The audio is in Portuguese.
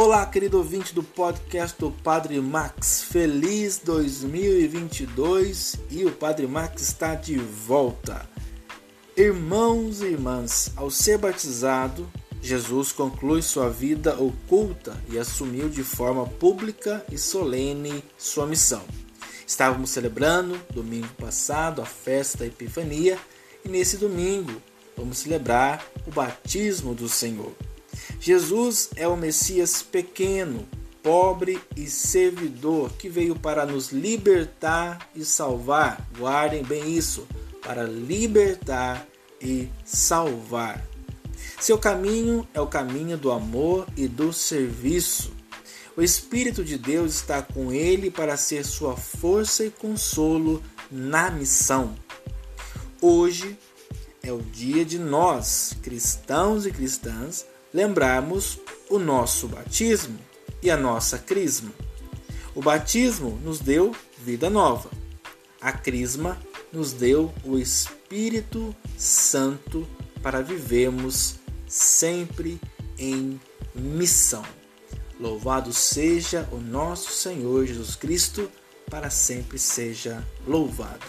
Olá, querido ouvinte do podcast do Padre Max. Feliz 2022 e o Padre Max está de volta. Irmãos e irmãs, ao ser batizado, Jesus conclui sua vida oculta e assumiu de forma pública e solene sua missão. Estávamos celebrando domingo passado a festa da Epifania e nesse domingo vamos celebrar o batismo do Senhor. Jesus é o Messias pequeno, pobre e servidor que veio para nos libertar e salvar. Guardem bem isso, para libertar e salvar. Seu caminho é o caminho do amor e do serviço. O Espírito de Deus está com ele para ser sua força e consolo na missão. Hoje é o dia de nós, cristãos e cristãs, lembrarmos o nosso batismo e a nossa crisma. O batismo nos deu vida nova. A crisma nos deu o Espírito Santo para vivermos sempre em missão. Louvado seja o nosso Senhor Jesus Cristo, para sempre seja louvado.